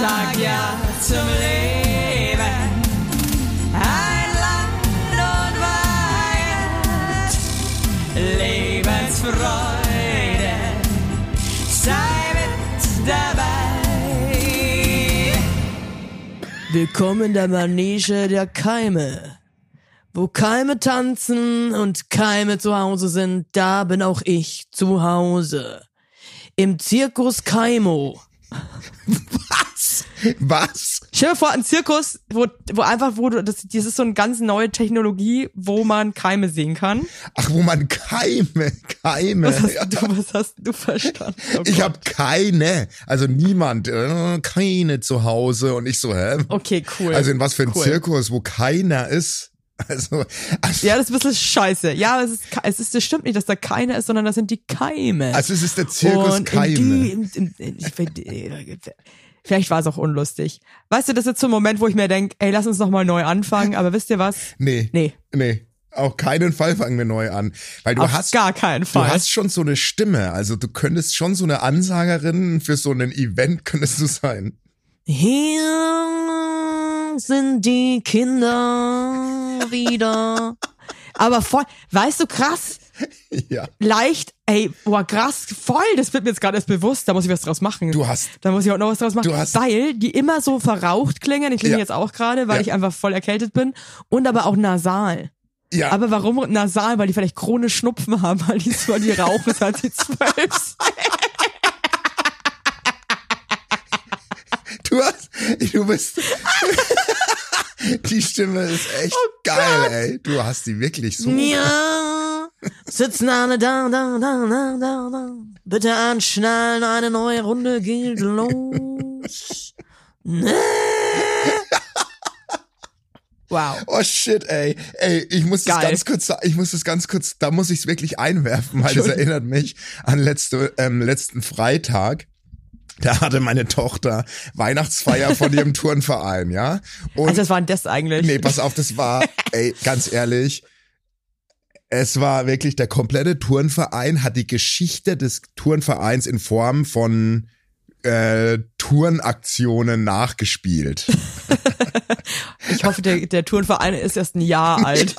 sag ja zum Leben. Ein Land und Weihend, Lebensfreude, sei mit dabei. Willkommen in der Manege der Keime. Wo Keime tanzen und Keime zu Hause sind, da bin auch ich zu Hause. Im Zirkus Kaimo. Was? Stell dir vor, ein Zirkus, wo, wo einfach, wo du, das, das ist so eine ganz neue Technologie, wo man Keime sehen kann. Ach, wo man Keime, Keime. Was hast du, was hast du verstanden? Oh Ich habe keine, also niemand, äh, keine zu Hause und ich so, hä? Okay, cool. Also in was für ein Cool. Zirkus, wo keiner ist? Also, also, Ja, das ist ein bisschen scheiße. Ja, es ist, es ist, das stimmt nicht, dass da keiner ist, sondern das sind die Keime. also es ist der Zirkus Und Keime. Die, in, in, in, äh, vielleicht war es auch unlustig. Weißt du, das ist jetzt so ein Moment, wo ich mir denk, ey, lass uns noch mal neu anfangen, aber wisst ihr was? Nee. Nee. Nee. Auf keinen Fall fangen wir neu an. Weil du Auf hast, gar keinen du Fall. hast schon so eine Stimme. Also du könntest schon so eine Ansagerin für so ein Event könntest du sein. Hier sind die Kinder wieder. Aber voll, weißt du, krass, Ja. leicht, ey, boah, krass, voll, das wird mir jetzt gerade erst bewusst, da muss ich was draus machen. Du hast, Da muss ich auch noch was draus machen. Du hast- weil die immer so verraucht klingen, die klingen Ja. jetzt auch gerade, weil Ja. ich einfach voll erkältet bin. Und aber auch nasal. ja. Aber warum nasal? Weil die vielleicht chronisch Schnupfen haben, weil die, weil die rauchen, seit sie zwölf. Du hast, du bist, die Stimme ist echt geil, ey. Du hast die wirklich so. Ja, sitzen alle da, da, da, da, da, da. Bitte anschnallen, eine neue Runde geht los. Nee. Wow. Oh shit, ey. Ey, ich muss das Geil. ganz kurz, ich muss das ganz kurz, da muss ich es wirklich einwerfen, weil das erinnert mich an letzte, ähm, letzten Freitag. Da hatte meine Tochter Weihnachtsfeier von ihrem Turnverein, ja? Und Also was war denn das eigentlich? Nee, pass auf, das war, ey, ganz ehrlich, es war wirklich, der komplette Turnverein hat die Geschichte des Turnvereins in Form von äh, Turnaktionen nachgespielt. Ich hoffe, der, der Turnverein ist erst ein Jahr alt.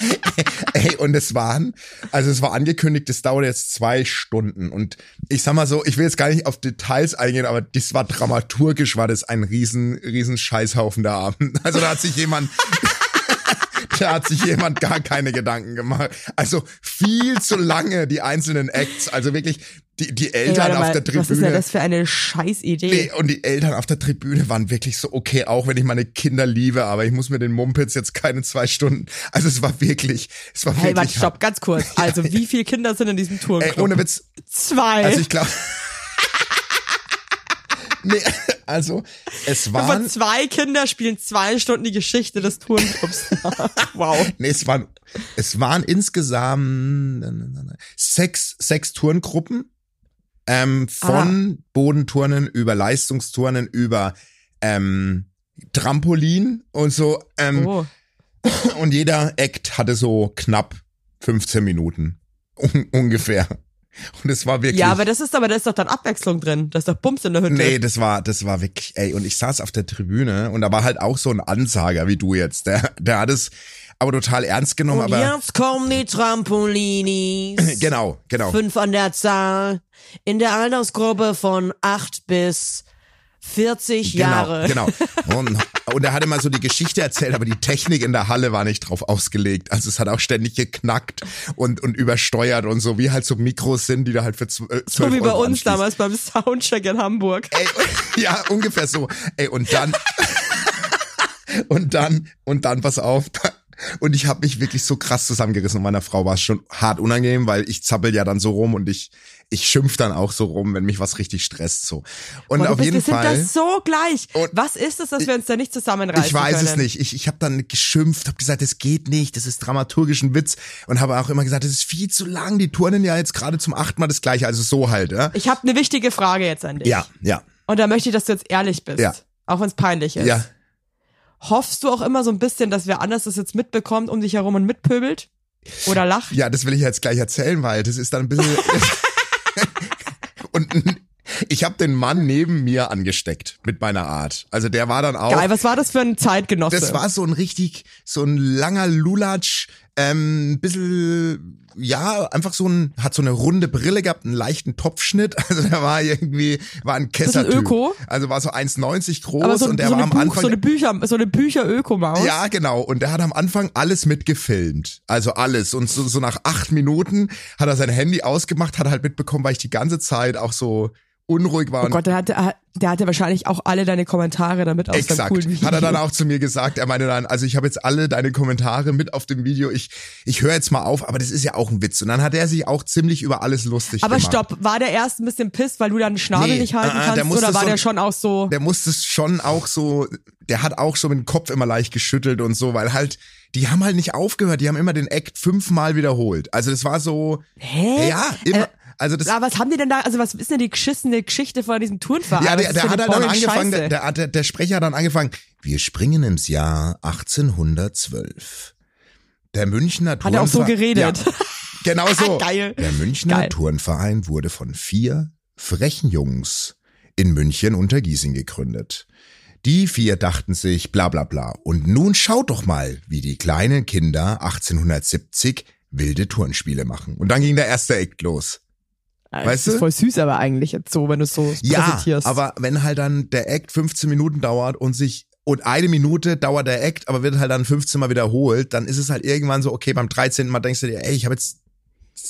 Ey, und es waren, also es war angekündigt, es dauert jetzt zwei Stunden. Und ich sag mal so, ich will jetzt gar nicht auf Details eingehen, aber das war dramaturgisch, war das ein riesen, riesen Scheißhaufen der Abend. Also da hat sich jemand, da hat sich jemand gar keine Gedanken gemacht. Also viel zu lange die einzelnen Acts, also wirklich die, die Ey, Eltern warte auf mal, der Tribüne. was ist denn das für eine Scheißidee? Nee, und die Eltern auf der Tribüne waren wirklich so, okay, auch wenn ich meine Kinder liebe, aber ich muss mir den Mumpitz jetzt keine zwei Stunden. Also es war wirklich, es war Hey, wirklich. warte, stopp, ganz kurz. Also, wie viele Kinder sind in diesem Ey, Turnclub? ohne Witz, Zwei. also ich glaube. Nee, also es Von waren, zwei Kinder spielen zwei Stunden die Geschichte des Turnclubs. wow. nee, es waren, es waren insgesamt sechs, sechs Turngruppen, ähm, von Bodenturnen über Leistungsturnen über ähm, Trampolin und so. Ähm, Oh. Und jeder Act hatte so knapp 15 Minuten. Un ungefähr. Und es war wirklich. Ja, aber das ist aber, da ist doch dann Abwechslung drin. Da ist doch Bums in der Hütte. Nee, das war, das war wirklich, ey, und ich saß auf der Tribüne und da war halt auch so ein Ansager wie du jetzt. Der, der hat es aber total ernst genommen, Und aber. jetzt kommen die Trampolinis. Genau, genau. Fünf an der Zahl. In der Altersgruppe von acht bis 40 Jahre. Genau, genau. Und, und er hatte mal so die Geschichte erzählt, aber die Technik in der Halle war nicht drauf ausgelegt. Also es hat auch ständig geknackt und, und übersteuert und so, wie halt so Mikros sind, die da halt für zwölf So wie bei Euro uns anschließt. damals beim Soundcheck in Hamburg. Ey, ja, ungefähr so. Ey, und dann und dann und dann pass auf. Und ich habe mich wirklich so krass zusammengerissen und meiner Frau war es schon hart unangenehm, weil ich zappel ja dann so rum und ich ich schimpf dann auch so rum, wenn mich was richtig stresst so. Und Boah, auf bist, jeden wir sind Fall das so gleich. Was ist es, dass wir uns da nicht zusammenreißen ich weiß können? es nicht. Ich, ich habe dann geschimpft, habe gesagt, das geht nicht, das ist dramaturgisch ein Witz und habe auch immer gesagt, das ist viel zu lang. Die turnen ja jetzt gerade zum achten Mal das gleiche, also so halt, ja. Ich habe eine wichtige Frage jetzt an dich. Ja, ja, Und da möchte ich, dass du jetzt ehrlich bist. Ja. Auch wenn es peinlich ist. ja. Hoffst du auch immer so ein bisschen, dass wer anders das jetzt mitbekommt um dich herum und mitpöbelt? Oder lacht? Ja, das will ich jetzt gleich erzählen, weil das ist dann ein bisschen. und Ich habe den Mann neben mir angesteckt mit meiner Art. Also der war dann auch. Geil, was war das für ein Zeitgenosse? Das war so ein richtig, so ein langer Lulatsch, ähm, ein bisschen, ja, einfach so ein, hat so eine runde Brille gehabt, einen leichten Topfschnitt. Also der war irgendwie, war ein Kessertyp. Öko? Also war so 1,90 groß so, und der so war am Buch, Anfang. so eine Bücher, so eine Bücher-Ökomaus. Ja, genau. Und der hat am Anfang alles mitgefilmt. Also alles. Und so, so nach acht Minuten hat er sein Handy ausgemacht, hat halt mitbekommen, weil ich die ganze Zeit auch so unruhig war. Oh Gott, der hatte, der hatte wahrscheinlich auch alle deine Kommentare damit aus Exakt. coolen Video. Hat er dann auch zu mir gesagt. Er meinte dann, also ich habe jetzt alle deine Kommentare mit auf dem Video. Ich, ich höre jetzt mal auf, aber das ist ja auch ein Witz. Und dann hat er sich auch ziemlich über alles lustig Aber gemacht. stopp, war der erst ein bisschen pisst, weil du deinen Schnabel Nee, nicht halten äh, der kannst? Oder war so- der schon auch so? Der musste es schon auch so, der hat auch schon mit dem Kopf immer leicht geschüttelt und so, weil halt, die haben halt nicht aufgehört. Die haben immer den Act fünfmal wiederholt. Also das war so, Hä? ja, immer. Äh, also das, Aber was haben die denn da, also was ist denn die geschissene Geschichte von diesem Turnverein? Ja, der, der hat halt dann angefangen, der, der, der Sprecher hat dann angefangen, wir springen ins Jahr 1812. Der Münchner Hat er auch so geredet? Ja, genau so. Geil. Der Münchner Geil. Turnverein wurde von vier frechen Jungs in München unter Giesing gegründet. Die vier dachten sich bla bla bla. Und nun schaut doch mal, wie die kleinen Kinder 1870 wilde Turnspiele machen. Und dann ging der erste Act los. Das weißt ist du? voll süß aber eigentlich jetzt so, wenn du es so Ja, präsentierst. aber wenn halt dann der Act 15 Minuten dauert und sich und eine Minute dauert der Act, aber wird halt dann 15 Mal wiederholt, dann ist es halt irgendwann so, okay, beim 13. Mal denkst du dir, ey, ich habe jetzt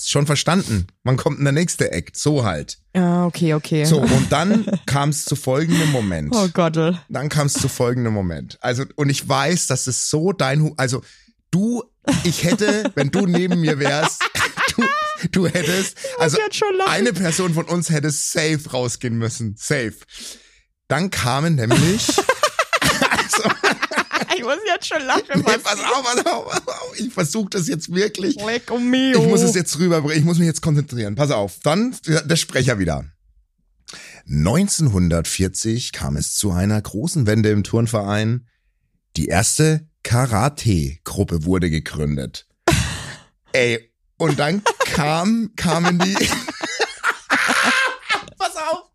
schon verstanden. Wann kommt denn der nächste Act? So halt. Ja, okay, okay. So, und dann kam es zu folgendem Moment. Oh Gott. Dann kam es zu folgendem Moment. Also, und ich weiß, dass es so dein, also du, ich hätte, wenn du neben mir wärst, du, du hättest, also eine Person von uns hätte safe rausgehen müssen. Safe. Dann kamen nämlich, also, Ich muss jetzt schon lachen. nee, pass auf, pass auf, pass auf, ich versuche das jetzt wirklich. Leck um mio. Ich muss es jetzt rüberbringen, ich muss mich jetzt konzentrieren. Pass auf, dann der Sprecher wieder. 1940 kam es zu einer großen Wende im Turnverein. Die erste Karate-Gruppe wurde gegründet. Ey, und dann kam, kamen die. Pass auf!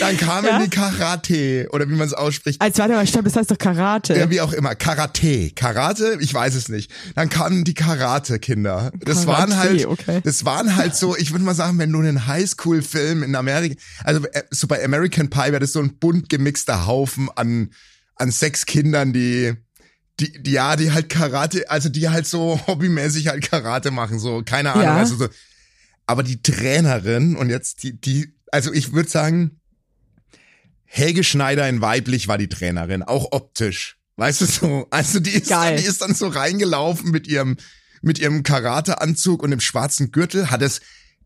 Dann kamen Ja? die Karate, oder wie man es ausspricht. Als warte mal, stopp, das heißt doch Karate. Ja, wie auch immer. Karate. Karate? Ich weiß es nicht. Dann kamen die Karate-Kinder. Das Karate, waren halt, okay. das waren halt so, ich würde mal sagen, wenn du einen Highschool-Film in Amerika, also äh, so bei American Pie wäre das so ein bunt gemixter Haufen an, an sechs Kindern, die, die, die, ja, die halt Karate, also die halt so hobbymäßig halt Karate machen, so, keine Ahnung, Ja. also so. Aber die Trainerin und jetzt die, die, also ich würde sagen, Helge Schneider in weiblich war die Trainerin, auch optisch. Weißt du so? Also die ist, Geil. die ist dann so reingelaufen mit ihrem, mit ihrem Karateanzug und dem schwarzen Gürtel, hat es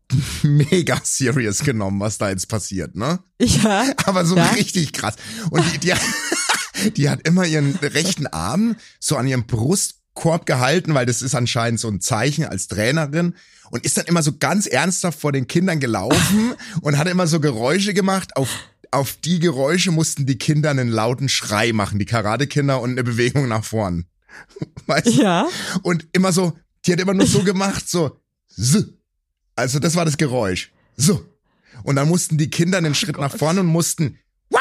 mega serious genommen, was da jetzt passiert, ne? Ja. Aber so Ja? richtig krass. Und die, die, die hat immer ihren rechten Arm so an ihrem Brustkorb gehalten, weil das ist anscheinend so ein Zeichen als Trainerin und ist dann immer so ganz ernsthaft vor den Kindern gelaufen und hat immer so Geräusche gemacht. Auf, auf die Geräusche mussten die Kinder einen lauten Schrei machen, die Karatekinder und eine Bewegung nach vorn. Weißt du? Ja. Und immer so, die hat immer nur so gemacht, so, so. Also das war das Geräusch. So. Und dann mussten die Kinder einen Schritt nach vorne und mussten, wah!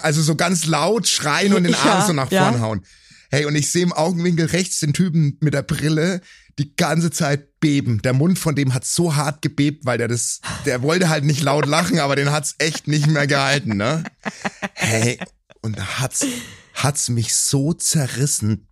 Also so ganz laut schreien und den Ja, Arm so nach ja. vorn hauen. Hey, und ich sehe im Augenwinkel rechts den Typen mit der Brille die ganze Zeit beben. Der Mund von dem hat so hart gebebt, weil der das, der wollte halt nicht laut lachen, aber den hat's echt nicht mehr gehalten, ne? Hey, und da hat's, hat's mich so zerrissen.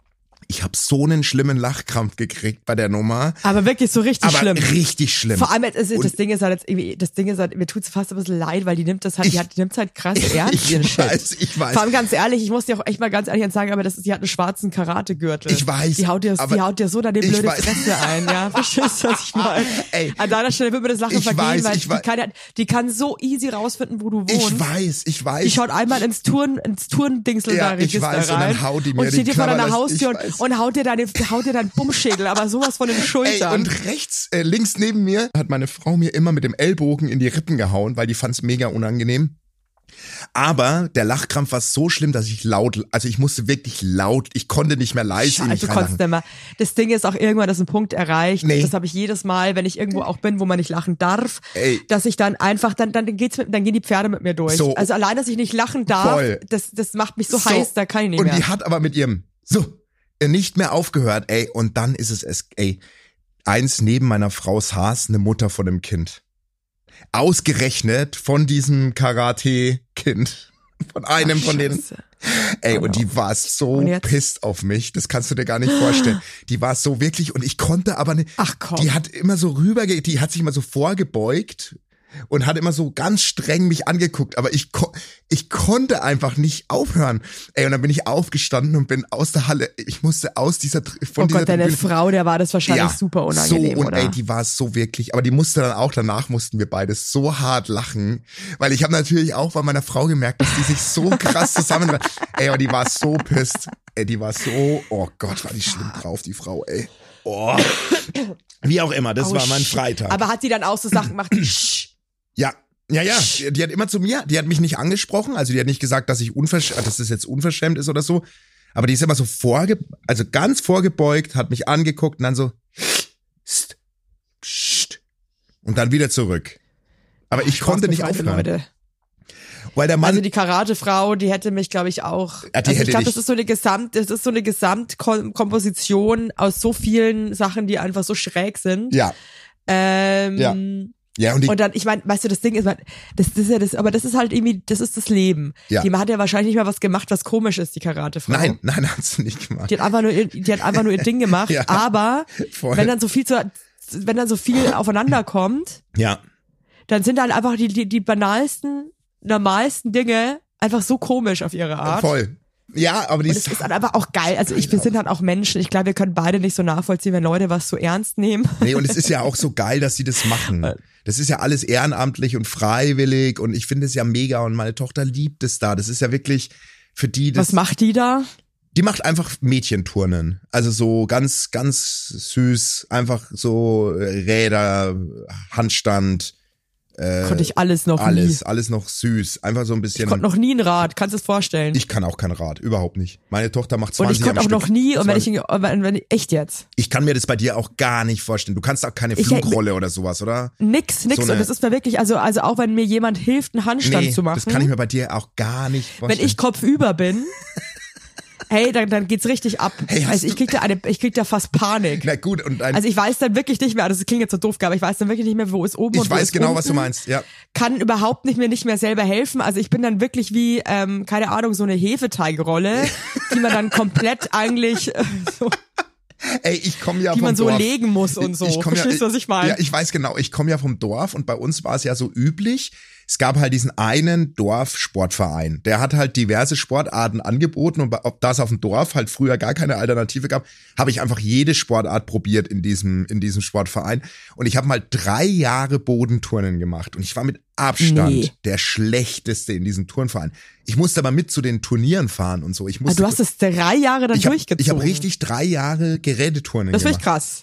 Ich habe so einen schlimmen Lachkrampf gekriegt bei der Nummer. Aber wirklich so richtig aber schlimm. richtig schlimm. Vor allem, es, das Und- Ding ist halt jetzt irgendwie, das Ding ist halt, mir tut's fast ein bisschen leid, weil die nimmt das halt, die, hat, die nimmt's halt krass ernst, ich ihren Shit. weiß, ich weiß. Vor allem ganz ehrlich, ich muss dir auch echt mal ganz ehrlich sagen, aber das ist, die hat einen schwarzen Karategürtel. Ich weiß, Die haut dir, die haut dir so deine ich blöde weiß. Fresse ein, ja. Verstehst du, was ich meine? Ey, An deiner Stelle wird mir das Lachen ich vergehen, weiß, weil ich die, weiß. kann, die kann so easy rausfinden, wo du wohnst. ich weiß, ich weiß. Die schaut einmal ins Turn, ins Turndingsel Ja, da ich Register weiß, und rein dann haut die mir und steht die dir vor deiner ich Haustür und, weiß. Und haut dir deine, haut dir deinen Bummschädel, aber sowas von den Ey, Schultern. und rechts, äh, links neben mir hat meine Frau mir immer mit dem Ellbogen in die Rippen gehauen, weil die fand's mega unangenehm. Aber der Lachkrampf war so schlimm, dass ich laut, also ich musste wirklich laut, ich konnte nicht mehr leise Scheiße, du konntest nicht mehr. Das Ding ist auch irgendwann, dass ein Punkt erreicht. Nee. Das habe ich jedes Mal, wenn ich irgendwo auch bin, wo man nicht lachen darf, Ey. dass ich dann einfach, dann, dann geht's mit, dann gehen die Pferde mit mir durch. So. Also allein, dass ich nicht lachen darf, Voll. das, das macht mich so, heiß, da kann ich nicht und mehr. die hat aber mit ihrem so nicht mehr aufgehört, ey. Und dann ist es, es ey, eins neben meiner Frau's Haas, eine Mutter von einem Kind. Ausgerechnet von diesem Karate-Kind. Von einem Ach, von denen. Ey, Oh und die war so pisst auf mich. Das kannst du dir gar nicht vorstellen. Die war so wirklich, und ich konnte aber nicht. Ach komm. Die hat immer so rüberge, die hat sich immer so vorgebeugt und hat immer so ganz streng mich angeguckt, aber ich, ko ich konnte einfach nicht aufhören. Ey, und dann bin ich aufgestanden und bin aus der Halle, ich musste aus dieser, von oh dieser Gott, deine Tribüne- Frau, der war das wahrscheinlich super unangenehm, so, und oder? ey, die war so wirklich, aber die musste dann auch, danach mussten wir beide so hart lachen, weil ich habe natürlich auch bei meiner Frau gemerkt, dass die sich so krass zusammen, ey, aber die war so pisst, ey, die war so, oh Gott, war die schlimm drauf, die Frau, ey. Oh. Wie auch immer, das Oh, war mein. Freitag. Aber hat sie dann auch so Sachen gemacht. Ja, ja, ja. Die, die hat immer zu mir, die hat mich nicht angesprochen, also die hat nicht gesagt, dass ich unverschämt, dass das jetzt unverschämt ist oder so. Aber die ist immer so vorge, also ganz vorgebeugt, hat mich angeguckt und dann so, Psst, psst, und dann wieder zurück. Aber ich konnte Spaß nicht aufhören, Leute. weil der Mann, Also die Karatefrau, die hätte mich, glaube ich, auch. Ja, also ich glaube, das ist so eine Gesamt, das ist so eine Gesamtkomposition aus so vielen Sachen, die einfach so schräg sind. ja, Ähm, Ja. Ja, und die, Und dann, ich meine, weißt du, das Ding ist, das, das ist ja das, aber das ist halt irgendwie, das ist das Leben. Ja. Die hat ja wahrscheinlich nicht mal was gemacht, was komisch ist, die Karatefrau. nein, nein, hat sie nicht gemacht. Die hat einfach nur, ihr- die hat einfach nur ihr Ding gemacht, Ja. aber Voll. wenn dann so viel zu, wenn dann so viel aufeinander kommt, Ja, dann sind halt einfach die, die, die banalsten, normalsten Dinge einfach so komisch auf ihre Art. voll. Ja, aber die Und es ist halt einfach auch geil. Also ich, wir sind halt auch Menschen. Ich glaube, wir können beide nicht so nachvollziehen, wenn Leute was so ernst nehmen. Nee, und es ist ja auch so geil, dass sie das machen. Das ist ja alles ehrenamtlich und freiwillig und ich finde es ja mega und meine Tochter liebt es da. Das ist ja wirklich für die das Was macht die da? die macht einfach Mädchenturnen. Also so ganz ganz süß, einfach so Räder, Handstand, Konnte ich alles noch Äh, alles, nie. alles noch süß, einfach so ein bisschen Ich konnte noch nie ein Rad. Kannst du es vorstellen? ich kann auch kein Rad, überhaupt nicht. Meine Tochter macht und 20 ich konnte auch noch Stück. nie, und wenn ich, 20. wenn, wenn, echt jetzt. ich kann mir das bei dir auch gar nicht vorstellen. Du kannst auch keine Ich- Flugrolle oder sowas, oder? Nix, nix. So und das ist mir wirklich, also, also auch wenn mir jemand hilft, einen Handstand Nee, zu machen. das kann ich mir bei dir auch gar nicht wenn vorstellen. ich kopfüber bin, hey, dann, dann geht's richtig ab. Hey, also ich krieg da eine, ich krieg da fast Panik. Na gut, und ein, Also ich weiß dann wirklich nicht mehr, also das klingt jetzt so doof, aber ich weiß dann wirklich nicht mehr, wo ist oben und ich weiß genau, unten. was du meinst. Ja. Kann überhaupt nicht mehr nicht mehr selber helfen. Also ich bin dann wirklich wie, ähm, keine Ahnung, so eine Hefeteigrolle, die man dann komplett eigentlich äh, so, Ey, ich komme ja die vom man so Dorf. legen muss und so. Ich komm Verstehst du, was ich meine? Ja, ich weiß genau. Ich komme ja vom Dorf und bei uns war es ja so üblich. Es gab halt diesen einen Dorfsportverein. Der hat halt diverse Sportarten angeboten und ob das auf dem Dorf halt früher gar keine Alternative gab, habe ich einfach jede Sportart probiert in diesem in diesem Sportverein und ich habe mal drei Jahre Bodenturnen gemacht und ich war mit Abstand Nee. der schlechteste in diesem Turnverein. Ich musste aber mit zu den Turnieren fahren und so. Ich Ah, musste du hast es drei Jahre dann ich habe durchgezogen. ich hab richtig drei Jahre Geräteturnen Das finde ich gemacht. krass.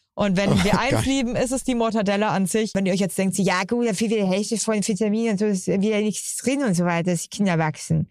Und wenn wir eins geil. lieben, ist es die Mortadella an sich. Wenn ihr euch jetzt denkt, ja gut, dafür wieder die Hälfte von Vitaminen und so ist wieder nichts drin und so weiter, dass die Kinder wachsen.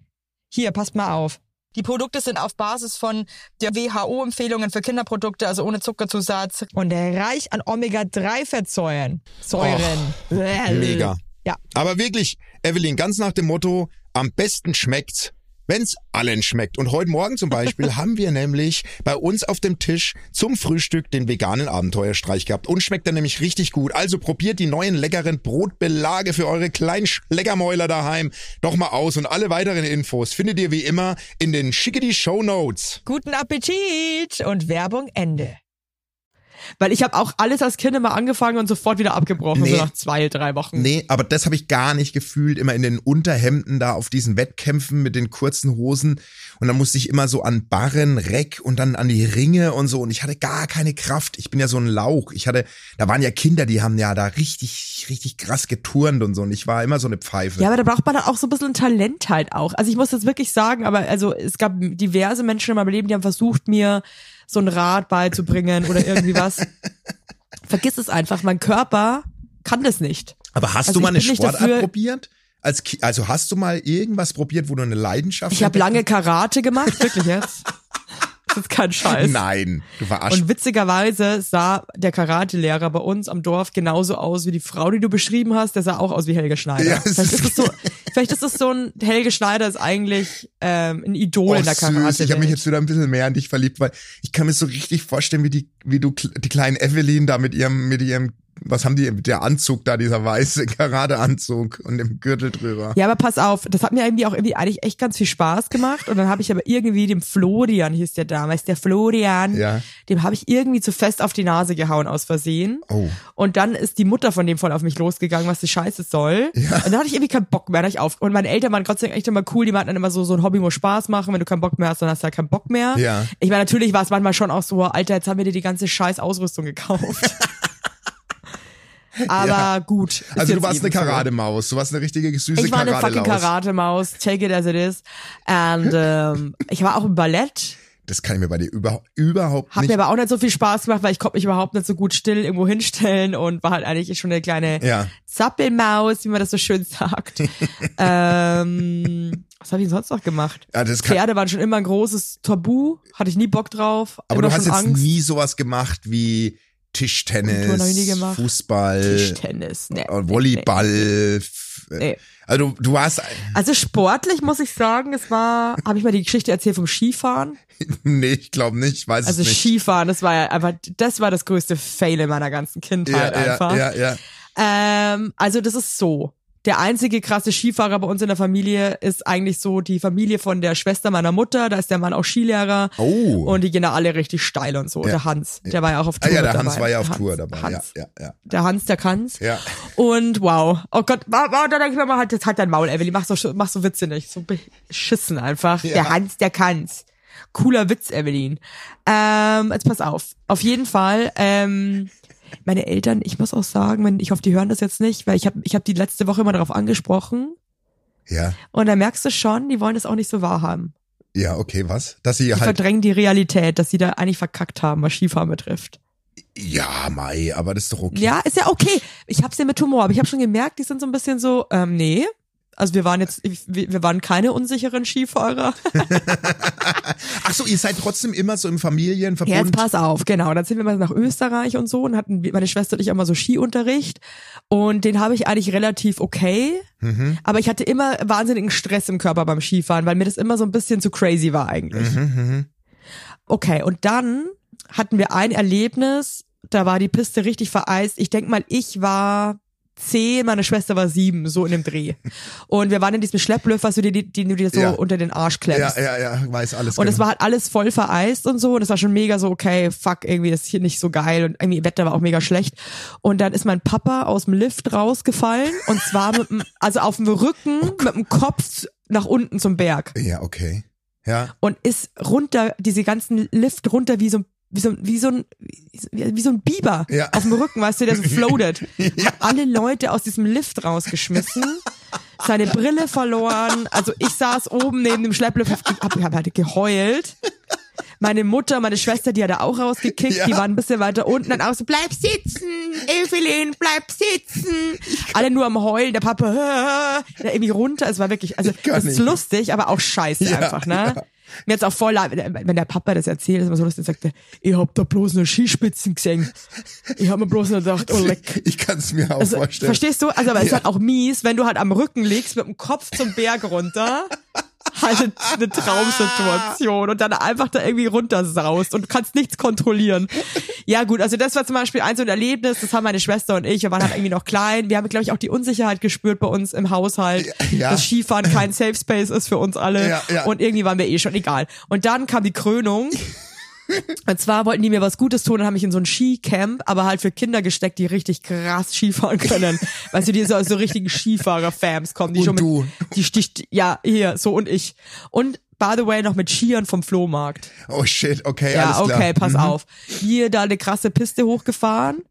Hier, passt mal auf. Die Produkte sind auf Basis von der WHO-Empfehlungen für Kinderprodukte, also ohne Zuckerzusatz und reich an Omega-3-Fettsäuren. Säuren. Mega. Ja. Aber wirklich, Evelyn, ganz nach dem Motto, am besten schmeckt's, wenn's allen schmeckt. Und heute Morgen zum Beispiel haben wir nämlich bei uns auf dem Tisch zum Frühstück den veganen Abenteuerstreich gehabt. Und schmeckt er nämlich richtig gut. Also probiert die neuen leckeren Brotbelage für eure kleinen Schleckermäuler daheim doch mal aus. Und alle weiteren Infos findet ihr wie immer in den Schickety Show Notes. Guten Appetit und Werbung Ende. Weil ich habe auch alles als Kind immer angefangen und sofort wieder abgebrochen, Nee. so nach zwei, drei Wochen. Nee, aber das habe ich gar nicht gefühlt. Immer in den Unterhemden da auf diesen Wettkämpfen mit den kurzen Hosen. Und dann musste ich immer so an Barren, Reck und dann an die Ringe und so. Und ich hatte gar keine Kraft. Ich bin ja so ein Lauch. Ich hatte, da waren ja Kinder, die haben ja da richtig, richtig krass geturnt und so. Und ich war immer so eine Pfeife. Ja, aber da braucht man dann auch so ein bisschen Talent halt auch. Also ich muss jetzt wirklich sagen, aber also es gab diverse Menschen in meinem Leben, die haben versucht, mir so ein Rad beizubringen oder irgendwie was. Vergiss es einfach, mein Körper kann das nicht. aber hast also du mal eine Sportart dafür- probiert? Als, Ki- also hast du mal irgendwas probiert, wo du eine Leidenschaft Ich habe lange Karate gemacht, wirklich jetzt. Das ist kein Scheiß. Nein, du verarschst. Und witzigerweise sah der Karatelehrer bei uns am Dorf genauso aus wie die Frau, die du beschrieben hast. Der sah auch aus wie Helge Schneider. Ja, es vielleicht, ist- so, vielleicht ist es so ein Helge Schneider ist eigentlich ähm, ein Idol in der Karate. süß. Ich habe mich jetzt wieder ein bisschen mehr an dich verliebt, weil ich kann mir so richtig vorstellen, wie die, wie du die kleinen Evelyn da mit ihrem, mit ihrem, was haben die, der Anzug da, dieser weiße Karateanzug und dem Gürtel drüber. Ja, aber pass auf, das hat mir irgendwie auch irgendwie eigentlich echt ganz viel Spaß gemacht. Und dann habe ich aber irgendwie dem Florian, hieß der damals, der Florian, Ja. dem habe ich irgendwie zu fest auf die Nase gehauen aus Versehen. Oh. Und dann ist die Mutter von dem voll auf mich losgegangen, was die Scheiße soll. Ja. Und dann hatte ich irgendwie keinen Bock mehr. Da hab ich auf. Und meine Eltern waren Dank echt immer cool. Die meinten dann immer so, so ein Hobby muss Spaß machen. Wenn du keinen Bock mehr hast, dann hast du halt keinen Bock mehr. Ja. Ich meine, natürlich war es manchmal schon auch so, Alter, jetzt haben wir dir die ganze scheiß Ausrüstung gekauft. Aber Ja. gut. Also du warst eine. Karademaus, du warst eine richtige süße Ich war eine fucking. Karate-Maus. Take it as it is. And ähm, ich war auch im Ballett. Das kann ich mir bei dir über, überhaupt Hat nicht. mir aber auch nicht so viel Spaß gemacht, weil ich konnte mich überhaupt nicht so gut still irgendwo hinstellen und war halt eigentlich schon eine kleine Ja. Zappelmaus, wie man das so schön sagt. ähm, was habe ich denn sonst noch gemacht? Ja, das kann, Pferde waren schon immer ein großes Tabu, hatte ich nie Bock drauf. aber du hast jetzt Angst. nie sowas gemacht wie Tischtennis. Fußball, Tischtennis. Nee, äh, Volleyball. f- Nee. Also du warst, Also sportlich muss ich sagen, es war, habe ich mal die Geschichte erzählt vom Skifahren? nee, ich glaube nicht, ich weiß Also es nicht. Skifahren, das war ja einfach, das war das größte Fail in meiner ganzen Kindheit ja, einfach. ja, ja, ja. Ähm, also das ist so. Der einzige krasse Skifahrer bei uns in der Familie ist eigentlich so die Familie von der Schwester meiner Mutter. Da ist der Mann auch Skilehrer. Oh. Und die gehen da alle richtig steil und so. Ja. Der Hans, der war ja auch auf Ah Tour ja, der mit Hans dabei. war ja auf Hans, Tour dabei. Hans. Ja, ja, ja. Der Hans, der kann's. Ja. Und wow. Oh Gott, wow, wow, da denke ich mir mal, halt, jetzt halt dein Maul, Evelyn. Mach so, mach so Witze nicht. So beschissen einfach. Ja. Der Hans, der kann's. Cooler Witz, Evelyn. Ähm, jetzt pass auf. Auf jeden Fall, ähm, meine Eltern, ich muss auch sagen, wenn, ich hoffe, die hören das jetzt nicht, weil ich habe ich hab die letzte Woche immer darauf angesprochen. Ja, Und da merkst du schon, die wollen das auch nicht so wahrhaben. ja, okay, was? Dass sie Die halt, verdrängen die Realität, dass sie da eigentlich verkackt haben, was Skifahren betrifft. ja, Mai, aber das ist doch okay. Ja, ist ja okay. Ich hab's ja mit Humor, aber ich habe schon gemerkt, die sind so ein bisschen so, ähm, nee. Also wir waren jetzt, wir, waren keine unsicheren Skifahrer. Ach so, ihr seid trotzdem immer so im Jetzt Familienverbund. pass auf, genau. Dann sind wir mal nach Österreich und so und hatten meine Schwester und ich immer so Skiunterricht und den habe ich eigentlich relativ okay. Mhm. Aber ich hatte immer wahnsinnigen Stress im Körper beim Skifahren, weil mir das immer so ein bisschen zu crazy war eigentlich. Mhm, Okay, und dann hatten wir ein Erlebnis, da war die Piste richtig vereist. Ich denk mal, ich war zehn, meine Schwester war sieben, so in dem Dreh. Und wir waren in diesem Schlepplöff, was du dir, den du dir so Ja. unter den Arsch klemmst. Ja, ja, ja, weiß alles Und es genau. war halt alles voll vereist und so. Und es war schon mega so, okay, fuck, irgendwie ist hier nicht so geil. Und irgendwie Wetter war auch mega schlecht. Und dann ist mein Papa aus dem Lift rausgefallen. Und zwar mit dem, also auf dem Rücken, mit dem Kopf nach unten zum Berg. Ja, okay. Ja. Und ist runter, diese ganzen Lift runter wie so, wie so, wie so ein, wie, wie so ein Biber Ja. auf dem Rücken, weißt du, der so floatet. Hat alle Leute aus diesem Lift rausgeschmissen. Seine Brille verloren. Also ich saß oben neben dem Schlepplift, hab, hab, hab halt geheult. Meine Mutter, meine Schwester, die hat er auch rausgekickt, Ja. die waren ein bisschen weiter unten, dann auch so, bleib sitzen, Evelyn, bleib sitzen. Alle nur am Heulen, der Papa, äh, der irgendwie runter, es war wirklich, also, es ist lustig, aber auch scheiße Ja, einfach, ne? ja. Mir jetzt auch voll leid, wenn der Papa das erzählt, ist immer so lustig, sagt er, ich hab da bloß nur Skispitzen gesehen. Ich hab mir bloß nur gedacht, oh leck. Ich kann es mir auch Also, vorstellen. verstehst du? Also, aber es ist Ja. halt auch mies, wenn du halt am Rücken liegst mit dem Kopf zum Berg runter. Halt eine Traumsituation und dann einfach da irgendwie runtersaust und du kannst nichts kontrollieren. Ja gut, also das war zum Beispiel ein so ein Erlebnis, das haben meine Schwester und ich, wir waren halt irgendwie noch klein. Wir haben, glaube ich, auch die Unsicherheit gespürt bei uns im Haushalt, Ja. dass Skifahren kein Safe Space ist für uns alle Ja, ja. und irgendwie waren wir eh schon egal. Und dann kam die Krönung Und zwar wollten die mir was Gutes tun und haben mich in so ein Skicamp, aber halt für Kinder gesteckt, die richtig krass Skifahren können. weißt du, die so aus so richtigen Skifahrer-Fams kommen. Die Und schon mit, du. Die sticht, ja, hier, so und ich. Und by the way, noch mit Skiern vom Flohmarkt. Oh shit, okay, Ja, alles klar. okay, pass Mhm. auf. Hier da eine krasse Piste hochgefahren.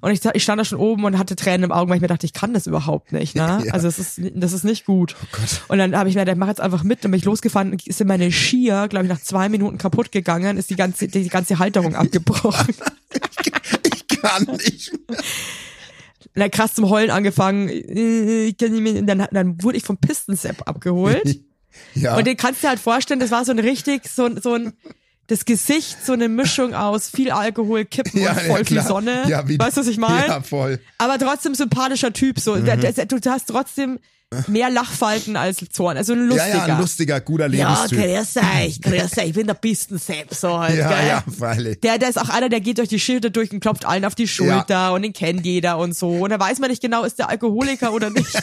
Und ich, ich stand da schon oben und hatte Tränen im Augen, weil ich mir dachte, ich kann das überhaupt nicht. Ne? Ja. Also das ist, das ist nicht gut. Gott. Und dann habe ich mir gedacht, mach jetzt einfach mit. Dann bin ich losgefahren und sind meine Skier, glaube ich, nach zwei Minuten kaputt gegangen, ist die ganze, die ganze Halterung abgebrochen. Ich kann nicht. Na krass zum Heulen angefangen. Äh, mehr. Dann, dann wurde ich vom Pistensepp abgeholt. Ja. Und den kannst du dir halt vorstellen, das war so ein richtig, so, ein- so ein, das Gesicht, so eine Mischung aus viel Alkohol, Kippen ja, und voll ja, viel. Sonne. Ja, wie, weißt du, was ich meine? Ja, voll. Aber trotzdem sympathischer Typ, so. Mhm. du hast trotzdem mehr Lachfalten als Zorn. Also ein Ja, lustiger. ja, ein lustiger, guter Ja, Lebenstyp. grüß euch, grüß euch, ich bin der Pistensepp, so halt, Ja, gell? ja, freilich. Der, der ist auch einer, der geht durch die Schilder durch und klopft allen auf die Schulter und den kennt jeder und so. Und da weiß man nicht genau, ist der Alkoholiker oder nicht.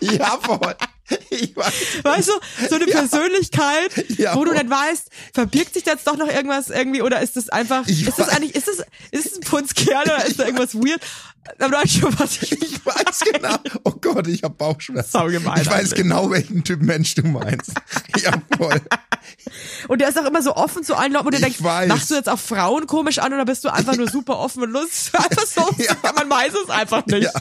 Ja, voll. Ich weiß. Weißt du, so eine Persönlichkeit, Ja. wo du dann weißt, verbirgt sich da jetzt doch noch irgendwas irgendwie oder ist das einfach, Ich ist das eigentlich, ist das, ist es ein Punzkerl oder ist da irgendwas weird? Aber du weißt schon, was ich Ich weiß genau. Oh Gott, ich hab Bauchschmerzen. Saugemein ich weiß genau, welchen Typ Mensch du meinst. Ja, voll. Und der ist auch immer so offen zu allen Leuten, du Ich denkst, weiß. machst du jetzt auch Frauen komisch an oder bist du einfach nur super offen und lustig? Einfach so, Ja. man weiß es einfach nicht. Ja.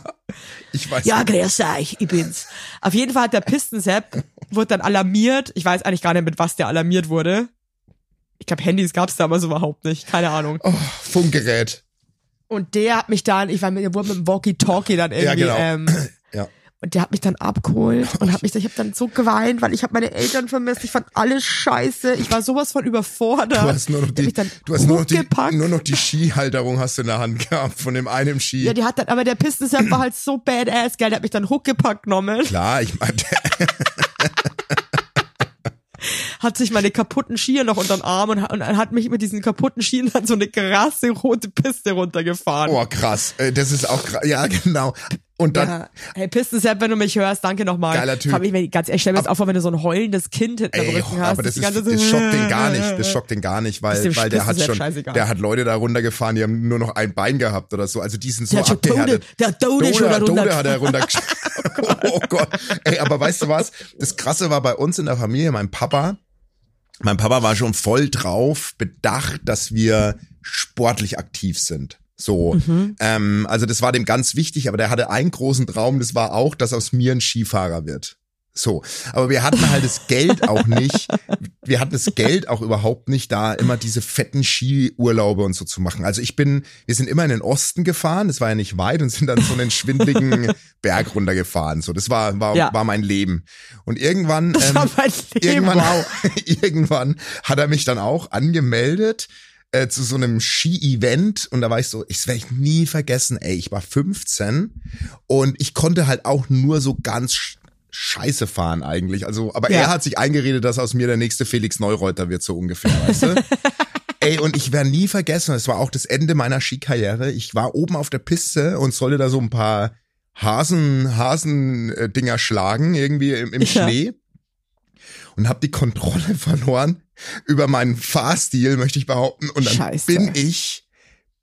Ich weiß. Ja, grüß euch, ich bin's. Auf jeden Fall hat der Pistensepp, wurde dann alarmiert. Ich weiß eigentlich gar nicht, mit was der alarmiert wurde. Ich glaube, Handys gab's damals überhaupt nicht. Keine Ahnung. Oh, Funkgerät. Und der hat mich dann, ich war mit, wurde mit dem Walkie-Talkie dann irgendwie, Ja, genau. ähm, Ja. und der hat mich dann abgeholt und hat mich, ich habe dann so geweint, weil ich habe meine Eltern vermisst. Ich fand alles scheiße. Ich war sowas von überfordert. Du hast nur noch die, du hast nur noch die, nur noch die Skihalterung hast du in der Hand gehabt von dem einen Ski. Ja, die hat dann, aber der Pistensepp war halt so badass, gell, der hat mich dann hochgepackt genommen, Klar, ich meine, hat sich meine kaputten Skier noch unter den Arm und, und hat mich mit diesen kaputten Skiern dann so eine krasse rote Piste runtergefahren. oh krass, Äh, das ist auch krass. Ja, genau. Und dann, Ja. Hey, Pistensepp, wenn du mich hörst, danke nochmal. Geiler Typ. Hab ich mir ganz ehrlich, stell mir jetzt auch vor, wenn du so ein heulendes Kind hinten Ey, Rücken hast. aber das, ist, das schockt den gar nicht. Das schockt den gar nicht, weil, weil der hat schon, scheißegal. der hat Leute da runtergefahren, die haben nur noch ein Bein gehabt oder so. Also die sind so Der schon Tode, abgehärtet. der hat Tode schon Dode, darunter Dode hat er runter. oh Gott. Ey, aber weißt du was? Das Krasse war bei uns in der Familie, mein Papa, mein Papa war schon voll drauf bedacht, dass wir sportlich aktiv sind. So, Mhm. ähm, also das war dem ganz wichtig, aber der hatte einen großen Traum, das war auch, dass aus mir ein Skifahrer wird. So, aber wir hatten halt das Geld auch nicht, wir hatten das Geld auch überhaupt nicht da, immer diese fetten Skiurlaube und so zu machen. Also ich bin, wir sind immer in den Osten gefahren, das war ja nicht weit und sind dann so einen schwindligen Berg runtergefahren. So, das war, war, Ja. war mein Leben. Und irgendwann, ähm, Leben, irgendwann, wow. irgendwann hat er mich dann auch angemeldet äh, zu so einem Ski-Event und da war ich so, ich werde ich nie vergessen, ey, ich war 15 und ich konnte halt auch nur so ganz scheiße fahren eigentlich. Also, aber Ja. er hat sich eingeredet, dass aus mir der nächste Felix Neureuter wird, so ungefähr, weißt du? Ey, und ich werde nie vergessen, es war auch das Ende meiner Skikarriere. Ich war oben auf der Piste und sollte da so ein paar Hasen, Hasen-Dinger schlagen, irgendwie im, im Ja. Schnee. Und habe die Kontrolle verloren über meinen Fahrstil, möchte ich behaupten. Und dann Scheiße. bin ich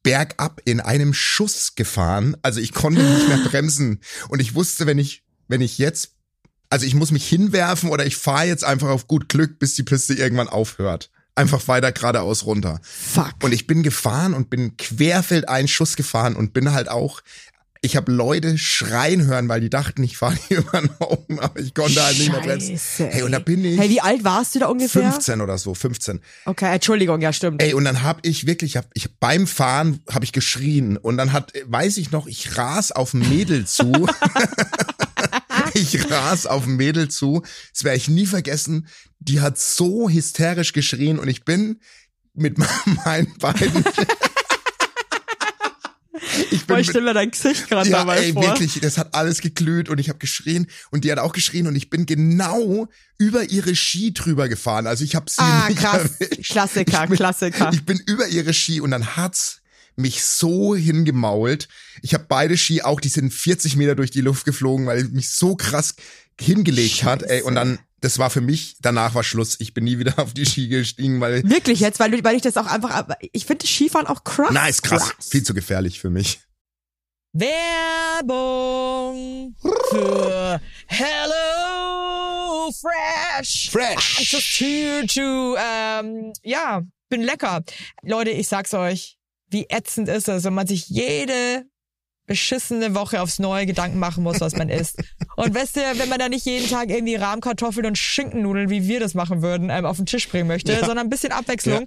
bergab in einem Schuss gefahren. Also ich konnte nicht mehr bremsen. Und ich wusste, wenn ich, wenn ich jetzt, also ich muss mich hinwerfen oder ich fahre jetzt einfach auf gut Glück, bis die Piste irgendwann aufhört. Einfach weiter geradeaus runter. Fuck. Und ich bin gefahren und bin querfeldein Schuss gefahren und bin halt auch, ich habe Leute schreien hören, weil die dachten, ich fahre die über den Haufen, aber ich konnte halt nicht mehr bremsen. Hey, und da bin ich Hey, wie alt warst du da ungefähr? 15 oder so, 15. Okay, Entschuldigung, ja, stimmt. Ey, und dann hab ich wirklich, hab, ich beim Fahren habe ich geschrien und dann hat, weiß ich noch, ich ras auf ein Mädel zu. ich ras auf ein Mädel zu. Das werde ich nie vergessen. Die hat so hysterisch geschrien und ich bin mit meinen beiden. ich Boah, bin ich mit, stelle mir dein Gesicht gerade ja, dabei ey, vor. wirklich, das hat alles geglüht und ich habe geschrien und die hat auch geschrien und ich bin genau über ihre Ski drüber gefahren. Also ich habe sie Ah, nicht krass. erwischt. Klassiker, ich bin, Klassiker. Ich bin über ihre Ski und dann hat's mich so hingemault. Ich habe beide Ski auch, die sind 40 Meter durch die Luft geflogen, weil ich mich so krass hingelegt hat, ey, und dann, das war für mich, danach war Schluss. Ich bin nie wieder auf die Ski gestiegen, weil, Wirklich jetzt, weil, weil ich das auch einfach, ich finde Skifahren auch krass. na, ist krass, viel zu gefährlich für mich. Werbung für Hello Fresh. Fresh. I'm just here to, ähm, ja, bin lecker. Leute, ich sag's euch, wie ätzend ist es, wenn man sich jede beschissene Woche aufs Neue Gedanken machen muss, was man isst. Und weißt du, wenn man da nicht jeden Tag irgendwie Rahmkartoffeln und Schinkennudeln, wie wir das machen würden, ähm, auf den Tisch bringen möchte, sondern ein bisschen Abwechslung.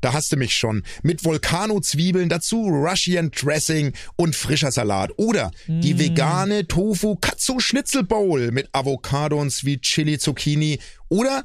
Da hast du mich schon. Mit Volcano-Zwiebeln, dazu Russian Dressing und frischer Salat. Oder die vegane Tofu Katsu Schnitzel Bowl mit Avocado und Sweet Chili Zucchini. Oder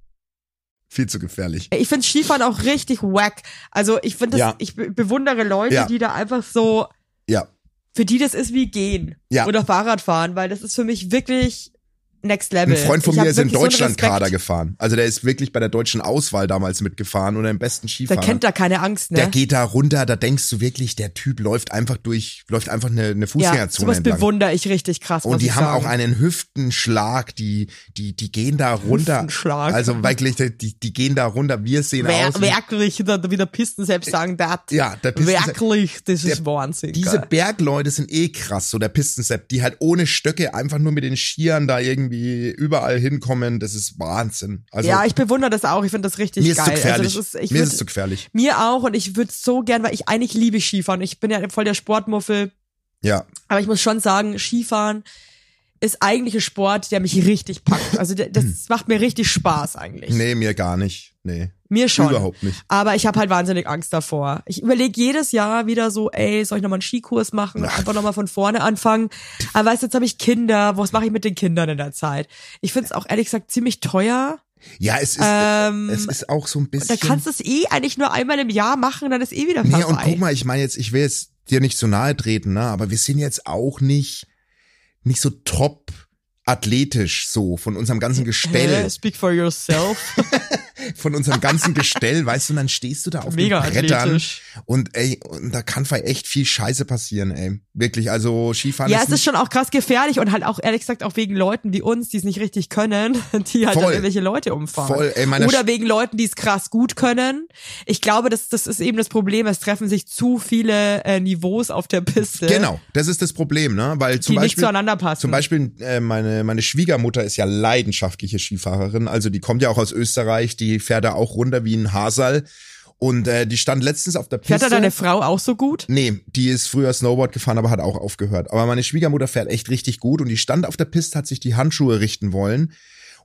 Viel zu gefährlich. Ich finde Skifahren auch richtig wack. Also ich finde das, Ja. ich be bewundere Leute, Ja. die da einfach so, Ja, für die das ist wie gehen. Ja. Oder Fahrradfahren, weil das ist für mich wirklich next level. Ein Freund von Ich mir ist in wirklich so Respekt. gefahren. Also der ist wirklich bei der deutschen Auswahl damals mitgefahren oder im besten Der Skifahrer. kennt da keine Angst, ne? Der geht da runter, da denkst du wirklich, der Typ läuft einfach durch, läuft einfach eine, eine ja, Fußgängerzone sowas entlang. bewundere ich richtig krass. Und die haben sagen. auch einen Hüftenschlag, die, die, die gehen da runter. Hüftenschlag. Also wirklich, die, die gehen da runter. Wir sehen Wer, aus. wirklich, wie der Pisten selbst sagen, das. Ja, der Pisten- Wirklich, das ist der- Wahnsinn. Diese geil. Bergleute sind eh krass, so der Pistensepp, die halt ohne Stöcke einfach nur mit den Skiern da irgendwie überall hinkommen. Das ist Wahnsinn. Also ja, ich bewundere das auch. Ich finde das richtig mir ist geil. zu gefährlich. Also ist, mir würd, ist es zu gefährlich. mir auch und ich würde so gern, weil ich eigentlich liebe Skifahren. Ich bin ja voll der Sportmuffel. Ja, Aber ich muss schon sagen, Skifahren ist eigentlich ein Sport, der mich richtig packt. Also das macht mir richtig Spaß eigentlich. nee, mir gar nicht. Nee, Mir schon. überhaupt nicht. Aber ich habe halt wahnsinnig Angst davor. Ich überlege jedes Jahr wieder so, ey, soll ich nochmal einen Skikurs machen? Einfach nochmal von vorne anfangen. Aber weißt du, jetzt habe ich Kinder. Was mache ich mit den Kindern in der Zeit? Ich finde es auch ehrlich gesagt ziemlich teuer. Ja, es ist, Ähm, es ist auch so ein bisschen. Da kannst du es eh eigentlich nur einmal im Jahr machen, dann ist eh wieder Nee, vorbei. und guck mal, ich meine jetzt, ich will jetzt dir nicht zu nahe treten, ne, aber wir sind jetzt auch nicht, nicht so top athletisch so von unserem ganzen Gestell? Speak for yourself. von unserem ganzen Gestell, weißt du, und dann stehst du da auf Mega den Brettern athletisch. und ey, und da kann vielleicht echt viel Scheiße passieren, ey. Wirklich, also Skifahren ja, ist es ist schon auch krass gefährlich und halt auch ehrlich gesagt auch wegen Leuten wie uns, die es nicht richtig können, die halt Voll. irgendwelche Leute umfahren. Voll, ey, meine Oder wegen Leuten, die es krass gut können. Ich glaube, das, das ist eben das Problem. Es treffen sich zu viele äh, Niveaus auf der Piste. Genau, das ist das Problem, ne? Weil zum die nicht Beispiel, zueinander passen. Zum Beispiel äh, meine, meine Schwiegermutter ist ja leidenschaftliche Skifahrerin, also die kommt ja auch aus Österreich, die fährt da auch runter wie ein Hasal und äh, die stand letztens auf der Piste. Fährt da deine Frau auch so gut? Nee, die ist früher Snowboard gefahren, aber hat auch aufgehört. Aber meine Schwiegermutter fährt echt richtig gut und die stand auf der Piste, hat sich die Handschuhe richten wollen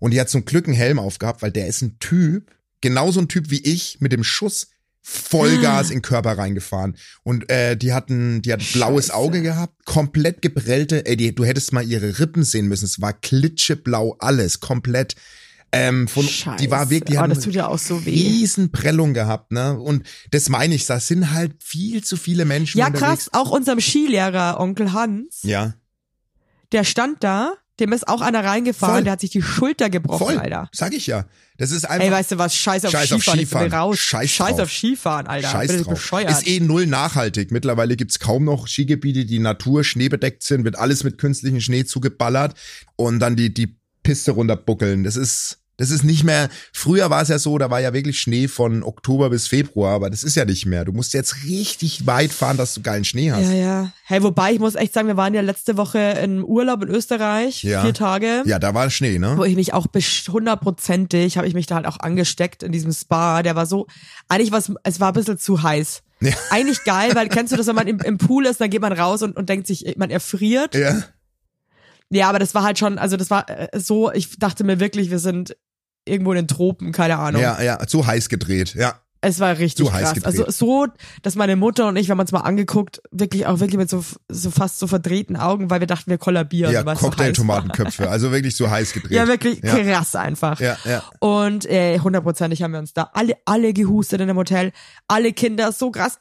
und die hat zum Glück einen Helm aufgehabt, weil der ist ein Typ, genauso ein Typ wie ich, mit dem Schuss Vollgas in den Körper reingefahren. Und äh, die hatten, die hat blaues Scheiße. Auge gehabt, komplett geprellte, ey, die, du hättest mal ihre Rippen sehen müssen. Es war klitscheblau, alles, komplett. Ähm, von, die war wirklich, die oh, hat das tut ja auch so weh. riesen Prellung gehabt, ne? Und das meine ich, da sind halt viel zu viele Menschen Ja, unterwegs. krass. Auch unserem Skilehrer, Onkel Hans, Ja. der stand da dem ist auch einer reingefahren, Voll. der hat sich die Schulter gebrochen, Voll, Alter. sag ich ja. Das ist einfach Ey, weißt du was? Scheiß auf Scheiß auf Skifahren. Ich bin Skifahren. raus. Scheiß Scheiß auf Skifahren, Alter. Scheiß bin drauf. bescheuert. Ist eh null nachhaltig. Mittlerweile gibt's kaum noch Skigebiete, die Natur schneebedeckt sind, wird alles mit künstlichem Schnee zugeballert und dann die, die Piste runterbuckeln. Das ist, das ist nicht mehr, früher war es ja so, da war ja wirklich Schnee von Oktober bis Februar, aber das ist ja nicht mehr. Du musst jetzt richtig weit fahren, dass du geilen Schnee hast. Ja, ja. Hey, wobei ich muss echt sagen, wir waren ja letzte Woche im Urlaub in Österreich, Ja. vier Tage. Ja, da war Schnee, ne? Wo ich mich auch hundertprozentig, habe ich mich da halt auch angesteckt in diesem Spa. Der war so, eigentlich was, es war ein bisschen zu heiß. Ja. Eigentlich geil, weil kennst du das, wenn man im, im Pool ist, dann geht man raus und, und denkt sich, man erfriert. Ja. Ja, aber das war halt schon, also das war äh, so, ich dachte mir wirklich, wir sind irgendwo in den Tropen, keine Ahnung. Ja, ja, zu heiß gedreht, ja. Es war richtig krass. gedreht. Also so, dass meine Mutter und ich, wir haben uns mal angeguckt, wirklich auch wirklich mit so, so fast so verdrehten Augen, weil wir dachten, wir kollabieren. Ja, es so. Cocktail-Tomatenköpfe, also wirklich zu heiß gedreht. Ja, wirklich Ja. krass einfach. Ja, ja. Und äh, hundertprozentig haben wir uns da alle, alle gehustet in dem Hotel. Alle Kinder so krass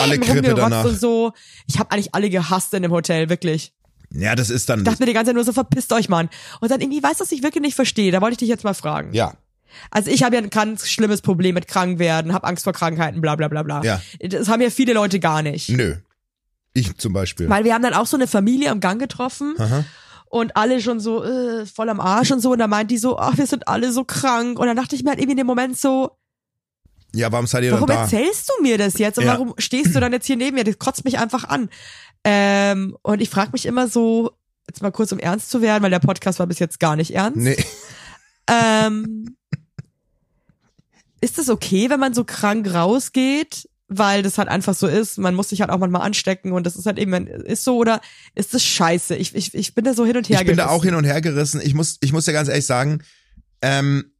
Alle Krippe danach. und so. Ich habe eigentlich alle gehasst in dem Hotel, wirklich. Ja, das ist dann. Ich dachte mir die ganze Zeit nur so, verpisst euch, Mann. Und dann irgendwie, weißt du, was ich wirklich nicht verstehe? Da wollte ich dich jetzt mal fragen. Ja, Also ich habe ja ein ganz schlimmes Problem mit Krankwerden, habe Angst vor Krankheiten, bla bla bla bla. Ja. Das haben ja viele Leute gar nicht. nö. Ich zum Beispiel. Weil wir haben dann auch so eine Familie am Gang getroffen Aha. und alle schon so äh, voll am Arsch und so. Und da meint die so, ach, wir sind alle so krank. Und dann dachte ich mir halt irgendwie in dem Moment so, Ja, warum seid ihr warum da? erzählst du mir das jetzt? Und Ja. warum stehst du dann jetzt hier neben mir? Das kotzt mich einfach an. Ähm, und ich frage mich immer so, jetzt mal kurz um ernst zu werden, weil der Podcast war bis jetzt gar nicht ernst. Nee. Ähm, ist es okay, wenn man so krank rausgeht, weil das halt einfach so ist? Man muss sich halt auch manchmal anstecken und das ist halt eben, ist so oder ist das scheiße? Ich, ich, ich bin da so hin und her Ich bin da gerissen. auch hin und her gerissen. Ich muss, ich muss dir ganz ehrlich sagen, ähm,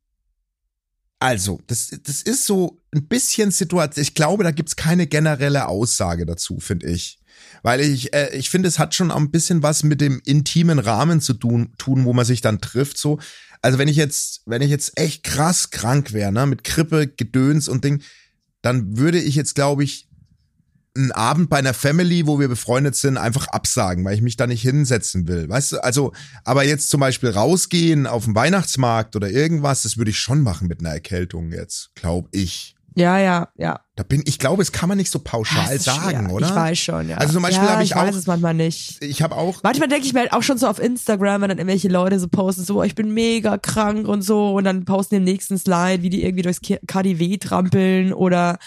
also, das, das ist so ein bisschen Situation. Ich glaube, da gibt's keine generelle Aussage dazu, finde ich. Weil ich, äh, ich finde, es hat schon auch ein bisschen was mit dem intimen Rahmen zu tun, tun, wo man sich dann trifft. So, also wenn ich jetzt, wenn ich jetzt echt krass krank wäre, ne, mit Grippe, Gedöns und Ding, dann würde ich jetzt, glaube ich, einen Abend bei einer Family, wo wir befreundet sind, einfach absagen, weil ich mich da nicht hinsetzen will. Weißt du, also, aber jetzt zum Beispiel rausgehen auf den Weihnachtsmarkt oder irgendwas, das würde ich schon machen mit einer Erkältung jetzt, glaube ich. Ja, ja, ja. Da bin, ich glaube, es kann man nicht so pauschal sagen, schwer. oder? Ich weiß schon, ja. Also zum Beispiel ja, habe ich ich weiß auch- es manchmal nicht. Ich habe auch, Manchmal denke ich mir halt auch schon so auf Instagram, wenn dann irgendwelche Leute so posten, so, ich bin mega krank und so, und dann posten im nächsten Slide, wie die irgendwie durchs KDW trampeln oder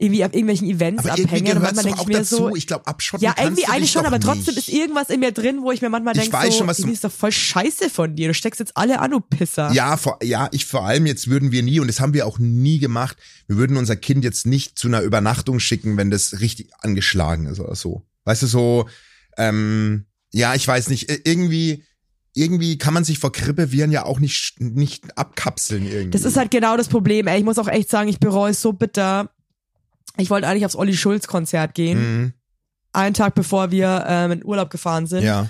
irgendwie auf irgendwelchen Events aber irgendwie abhängen. Und gehört denke auch ich mir dazu. so, ich glaube, abschotten ja, irgendwie eigentlich dich schon, aber trotzdem nicht. ist irgendwas in mir drin, wo ich mir manchmal denke, so, schon, was du- irgendwie ist doch voll scheiße von dir. Du steckst jetzt alle an, du Pisser. Ja, vor, ja, ich vor allem jetzt würden wir nie, und das haben wir auch nie gemacht, wir würden unser Kind jetzt nicht zu einer Übernachtung schicken, wenn das richtig angeschlagen ist oder so. Weißt du, so, ähm, ja, ich weiß nicht, irgendwie, irgendwie kann man sich vor Grippeviren ja auch nicht, nicht abkapseln irgendwie. Das ist halt genau das Problem, ey. Ich muss auch echt sagen, ich bereue es so bitter. Ich wollte eigentlich aufs Olli Schulz Konzert gehen, Mhm, einen Tag bevor wir ähm, in Urlaub gefahren sind. ja.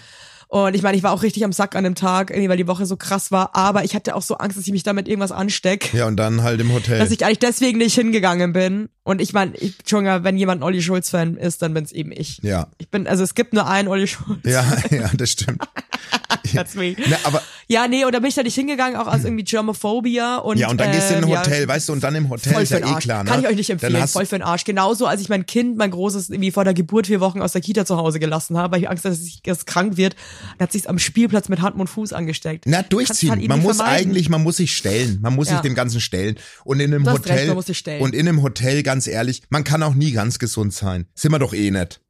Und ich meine, ich war auch richtig am Sack an dem Tag, irgendwie, weil die Woche so krass war. Aber ich hatte auch so Angst, dass ich mich damit irgendwas ansteck. Ja, und dann halt im Hotel. Dass ich eigentlich deswegen nicht hingegangen bin. Und ich meine, ich, Entschuldigung, wenn jemand ein Olli Schulz-Fan ist, dann bin's eben ich. ja. Ich bin, also es gibt nur einen Olli Schulz. Ja, ja, das stimmt. That's me. Na, aber, Ja, nee, und da bin ich da nicht hingegangen, auch aus irgendwie Germophobia. Und, ja, und dann gehst du in ein ähm, Hotel, ja, weißt du, und dann im Hotel ist ja eh klar, ne? Kann ich euch nicht empfehlen. Voll für den Arsch. Genauso, als ich mein Kind, mein Großes, irgendwie vor der Geburt vier Wochen aus der Kita zu Hause gelassen habe, weil ich Angst hatte, dass es krank wird. Dann hat sich's am Spielplatz mit Hand und Fuß angesteckt. Na, durchziehen. halt man muss vermeiden. eigentlich, man muss sich stellen. Man muss Ja. sich dem Ganzen stellen. Und in einem Du hast Hotel, recht, man muss sich stellen. und in einem Hotel, ganz ehrlich, man kann auch nie ganz gesund sein. Sind wir doch eh nicht.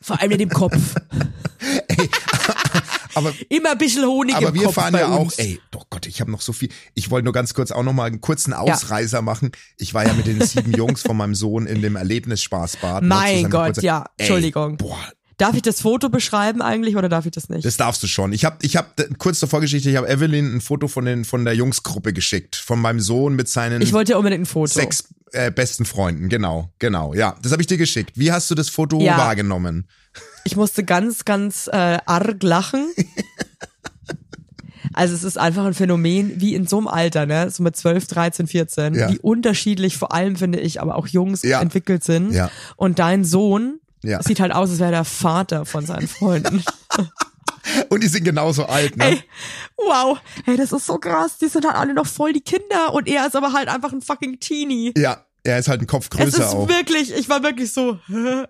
Vor allem in dem Kopf. Aber, Immer ein bisschen Honig aber im wir Kopf fahren ja auch, uns. ey, doch Gott, ich habe noch so viel. Ich wollte nur ganz kurz auch noch mal einen kurzen Ausreißer machen. Ich war ja mit den sieben Jungs von meinem Sohn in dem Erlebnisspaßbad. ne, Mein Gott, ja. Ey, Entschuldigung. Boah, Darf ich das Foto beschreiben eigentlich oder darf ich das nicht? Das darfst du schon. Ich habe, ich habe kurz zur Vorgeschichte. Ich habe Evelyn ein Foto von den von der Jungsgruppe geschickt, von meinem Sohn mit seinen ich wollte ja unbedingt ein Foto. sechs äh, besten Freunden. Genau, genau. Ja, das habe ich dir geschickt. Wie hast du das Foto Ja. wahrgenommen? Ich musste ganz, ganz äh, arg lachen. Also es ist einfach ein Phänomen, wie in so einem Alter, ne, so mit 12, 13, 14, Ja. wie unterschiedlich vor allem, finde ich, aber auch Jungs Ja. entwickelt sind. Ja. Und dein Sohn Ja. sieht halt aus, als wäre der Vater von seinen Freunden. Und die sind genauso alt, ne? Ey, wow. Hey, das ist so krass. Die sind halt alle noch voll die Kinder und er ist aber halt einfach ein fucking Teenie. Ja, er ist halt ein Kopf Es größer ist auch. wirklich, ich war wirklich so,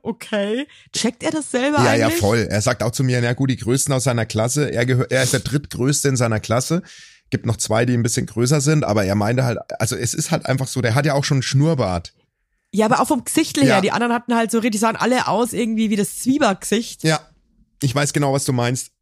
okay. Checkt er das selber Ja, eigentlich? ja, voll. Er sagt auch zu mir, na gut, die Größten aus seiner Klasse. Er, gehört, er ist der drittgrößte in seiner Klasse. Gibt noch zwei, die ein bisschen größer sind, aber er meinte halt, also es ist halt einfach so, der hat ja auch schon einen Schnurrbart. Ja, aber auch vom Gesicht her. Ja. Die anderen hatten halt so, die sahen alle aus irgendwie wie das Zwiebackgesicht. Ja, ich weiß genau, was du meinst.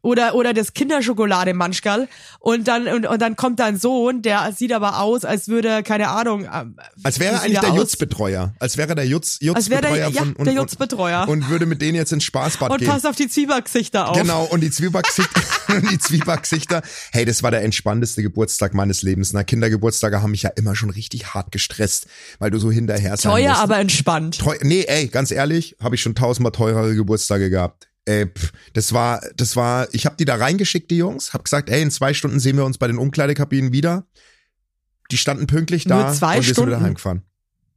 oder oder das Kinderschokolade Manschgal und dann und, und dann kommt da ein Sohn, der sieht aber aus, als würde keine Ahnung, ähm, Als wäre eigentlich er der? Jutzbetreuer. Als wäre er der Jutz, Jutzbetreuer ja, von und, der und, Jutzbetreuer und würde mit denen jetzt ins Spaßbad und gehen. passt auf die Zwiebackgesichter auf. Genau, und die Zwiebackgesichter, die Zwiebackgesichter. Hey, das war der entspannteste Geburtstag meines Lebens. Na, Kindergeburtstage haben mich ja immer schon richtig hart gestresst, weil du so hinterher sein Teuer, musst. aber entspannt. Teu nee, ey, ganz ehrlich, habe ich schon tausendmal teurere Geburtstage gehabt. Ey, pff, das war, das war, ich habe die da reingeschickt, die Jungs, hab gesagt, ey, in zwei Stunden sehen wir uns bei den Umkleidekabinen wieder. Die standen pünktlich da Nur zwei und wir sind wieder Stunden? heimgefahren.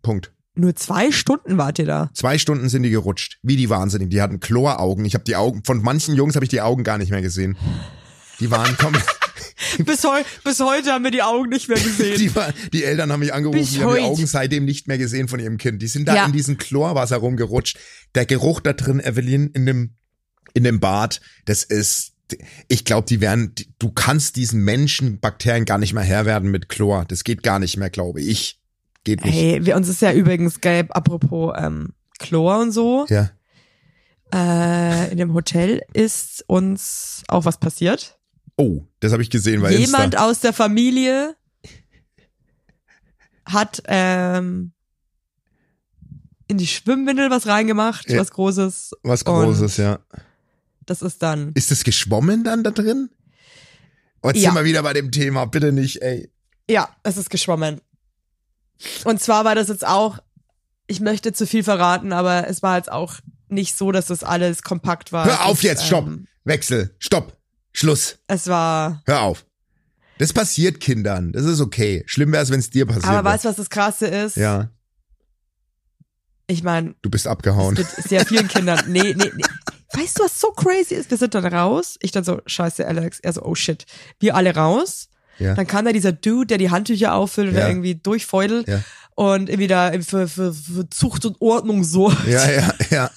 Punkt. Nur zwei Stunden wart ihr da. Zwei Stunden sind die gerutscht, wie die Wahnsinnigen. Die hatten Chloraugen. Ich habe die Augen von manchen Jungs habe ich die Augen gar nicht mehr gesehen. Die waren komplett. Bis, heu bis heute haben wir die Augen nicht mehr gesehen. Die, war, die Eltern haben mich angerufen, Bis die haben die. Augen seitdem nicht mehr gesehen von ihrem Kind. Die sind da Ja. in diesem Chlorwasser rumgerutscht. Der Geruch da drin, Evelyn, in dem, in dem Bad, das ist, ich glaube, die werden, du kannst diesen Menschen Bakterien gar nicht mehr Herr werden mit Chlor. Das geht gar nicht mehr, glaube ich. Geht nicht. Hey, wir, uns ist ja übrigens gelb, apropos ähm, Chlor und so. Ja. Äh, in dem Hotel ist uns auch was passiert. Oh, das habe ich gesehen bei Jemand Insta. aus der Familie hat ähm, in die Schwimmwindel was reingemacht, Ja. was Großes. Was Großes, ja. Das ist dann. Ist das geschwommen dann da drin? Oh, jetzt Ja. sind wir wieder bei dem Thema, bitte nicht, ey. Ja, es ist geschwommen. Und zwar war das jetzt auch, ich möchte zu viel verraten, aber es war jetzt auch nicht so, dass das alles kompakt war. Hör auf Es, jetzt, stopp. ähm, Wechsel, stopp, Schluss, Es war. hör auf. Das passiert Kindern, das ist okay. Schlimm wäre es, wenn es dir passiert. Aber weißt du, was das Krasse ist? Ja, Ich meine, du bist abgehauen. wird sehr vielen Kindern. Nee, nee, nee. Weißt du, was so crazy ist? Wir sind dann raus. Ich dann so, scheiße, Alex. Er so, oh shit. Wir alle raus. Ja. Dann kam da dieser Dude, der die Handtücher auffüllt und Ja. irgendwie durchfeudelt. Ja. Und irgendwie da für, für, für Zucht und Ordnung so. Ja, ja, ja,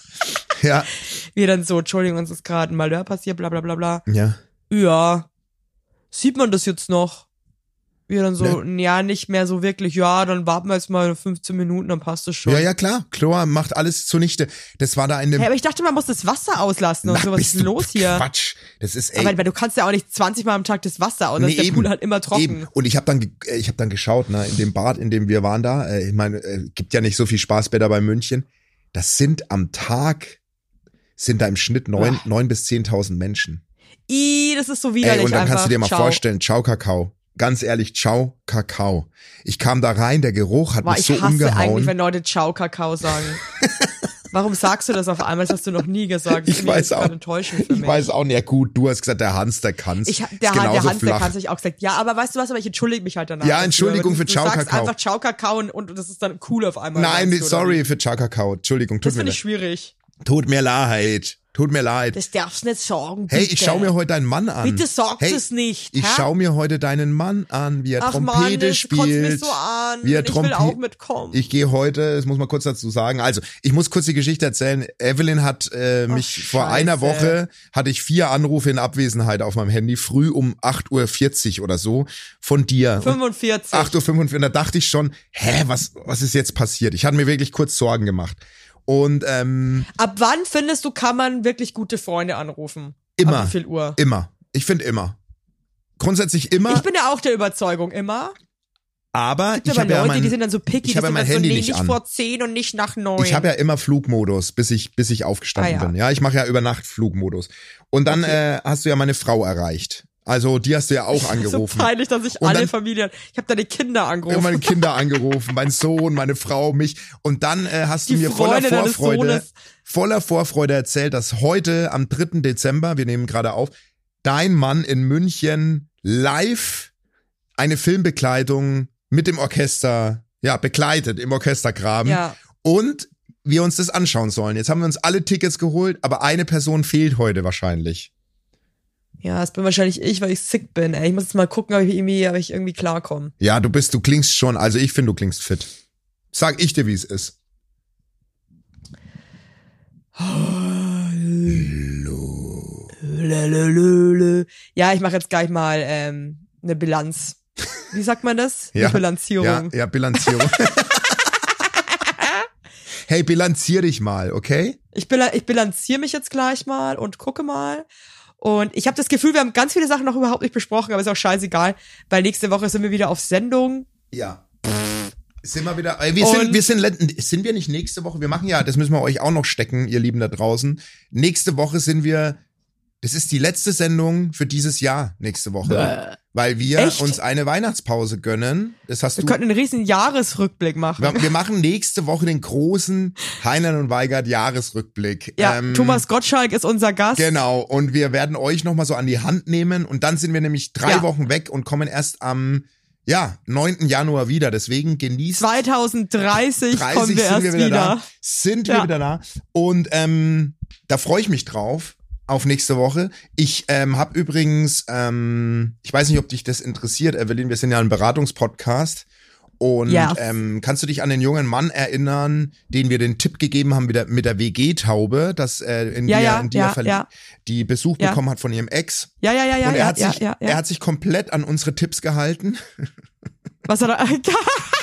ja, Wir dann so, Entschuldigung, uns ist gerade ein Malheur passiert, bla bla bla bla. ja. Ja. Sieht man das jetzt noch? Wir dann so, ja, nicht mehr so wirklich. Ja, dann warten wir jetzt mal 15 Minuten, dann passt es schon. Ja, ja, klar. Chlor macht alles zunichte. Das war da in dem. Hey, aber ich dachte, man muss das Wasser auslassen und Ach, so. Was bist ist los hier? Quatsch. Das ist ey. Aber weil du kannst ja auch nicht 20 Mal am Tag das Wasser aus. Nee, der Pool halt immer trocken. Eben. Und ich habe dann, äh, ich habe dann geschaut, ne, in dem Bad, in dem wir waren da. Äh, ich meine, äh, gibt ja nicht so viel Spaßbäder bei München. Das sind am Tag sind da im Schnitt neun, neun bis zehntausend Menschen. Ih, das ist so widerlich Ey, und dann einfach. kannst du dir mal Ciao. vorstellen, Ciao Kakao. Ganz ehrlich, Ciao Kakao. Ich kam da rein, der Geruch hat Boah, mich ich so hasse eigentlich, umgehauen. wenn Leute Ciao Kakao sagen. Warum sagst du das auf einmal? Das hast du noch nie gesagt. Das Ich finde weiß auch. enttäuschend für Ich mich. weiß auch nicht. Ja, gut, du hast gesagt, der Hans, der kann's. Ich, der, Han- der Hans, der flach. kann sich auch gesagt, ja, aber weißt du was, aber ich entschuldige mich halt danach. Ja. Entschuldigung für Ciao du sagst Kakao. einfach Ciao Kakao und, und das ist dann cool auf einmal. Nein, sorry für Ciao Kakao. Entschuldigung, tut Das mir finde leid. ich schwierig. Tut mir leid. Tut mir leid. Das darfst du nicht sagen. Hey, bitte. ich schau mir heute deinen Mann an. Bitte sag hey, es nicht. Ich schau mir heute deinen Mann an, wie er Ach Trompete Mann, spielt. mich so an. Wie er ich will auch mitkommen. Ich gehe heute, das muss man kurz dazu sagen. Also, ich muss kurz die Geschichte erzählen. Evelyn hat äh, mich Ach, vor einer Scheiße. Woche hatte ich vier Anrufe in Abwesenheit auf meinem Handy, früh um 8.40 Uhr oder so von dir. Und 45. 8.45 Uhr, und da dachte ich schon, hä, was, was ist jetzt passiert? Ich hatte mir wirklich kurz Sorgen gemacht. Und ähm, Ab wann findest du, kann man wirklich gute Freunde anrufen? Immer. Ab wie viel Uhr? immer. Ich finde immer. Grundsätzlich immer, Ich bin ja auch der Überzeugung, immer. aber Gibt ich habe ja Leute, mein, die sind dann so picky, ich habe ja mein Handy so, nee, nicht nicht vor 10 und nicht nach 9. Ich habe ja immer Flugmodus, bis ich, bis ich aufgestanden Ah, ja. bin. Ja, ich mache ja über Nacht Flugmodus. Und dann Okay. äh, hast du ja meine Frau erreicht. Also die hast du ja auch so angerufen. peinlich, dass ich Und alle dann- Familien, ich habe deine Kinder angerufen. meine Kinder angerufen, mein Sohn, meine Frau, mich. Und dann äh, hast du Die mir voller Freunde deines Vorfreude, voller Vorfreude erzählt, dass heute am 3. Dezember, wir nehmen gerade auf, dein Mann in München live eine Filmbekleidung mit dem Orchester, ja, begleitet im Orchestergraben. ja. Und wir uns das anschauen sollen. Jetzt haben wir uns alle Tickets geholt, aber eine Person fehlt heute wahrscheinlich. Ja, es bin wahrscheinlich ich, weil ich sick bin. Ey. Ich muss jetzt mal gucken, ob ich irgendwie, ob ich irgendwie klarkomme. Ja, du bist, du klingst schon, also ich finde, du klingst fit. Sag ich dir, wie es ist. Ja, ich mache jetzt gleich mal ähm, eine Bilanz. Wie sagt man das? Ja. Eine Bilanzierung. Ja, ja, Bilanzierung. hey, bilanzier dich mal, okay? Ich, bila ich bilanziere mich jetzt gleich mal und gucke mal. Und ich habe das Gefühl, wir haben ganz viele Sachen noch überhaupt nicht besprochen, aber ist auch scheißegal, weil nächste Woche sind wir wieder auf Sendung. Ja. Sind wir wieder, äh, wir sind, Und- wir sind, sind wir nicht nächste Woche? Wir machen ja, das müssen wir euch auch noch stecken, ihr Lieben da draußen. Nächste Woche sind wir, das ist die letzte Sendung für dieses Jahr, nächste Woche. Weil wir Echt? uns eine Weihnachtspause gönnen. Das hast Wir du. könnten einen riesen Jahresrückblick machen. Wir, wir machen nächste Woche den großen Heinlein und Weigert Jahresrückblick. ja, Ähm, Thomas Gottschalk ist unser Gast. Genau, und wir werden euch nochmal so an die Hand nehmen und dann sind wir nämlich drei Ja. Wochen weg und kommen erst am ja, 9. Januar wieder. Deswegen genießt 2030 30 kommen wir sind erst wir wieder, wieder. da. Sind wir Ja. wieder da. Und ähm, da freue ich mich drauf auf nächste Woche. Ich ähm, habe übrigens, ähm, ich weiß nicht, ob dich das interessiert, Evelyn, wir sind ja ein Beratungspodcast. Und Yes. ähm, kannst du dich an den jungen Mann erinnern, den wir den Tipp gegeben haben mit der, mit der WG-Taube, dass äh, in Ja, die, ja, in die ja, verliebt, ja. die Besuch Ja. bekommen hat von ihrem Ex. Ja, ja, ja, ja, und er ja, hat ja, sich, ja, ja. er hat sich komplett an unsere Tipps gehalten. Was hat er?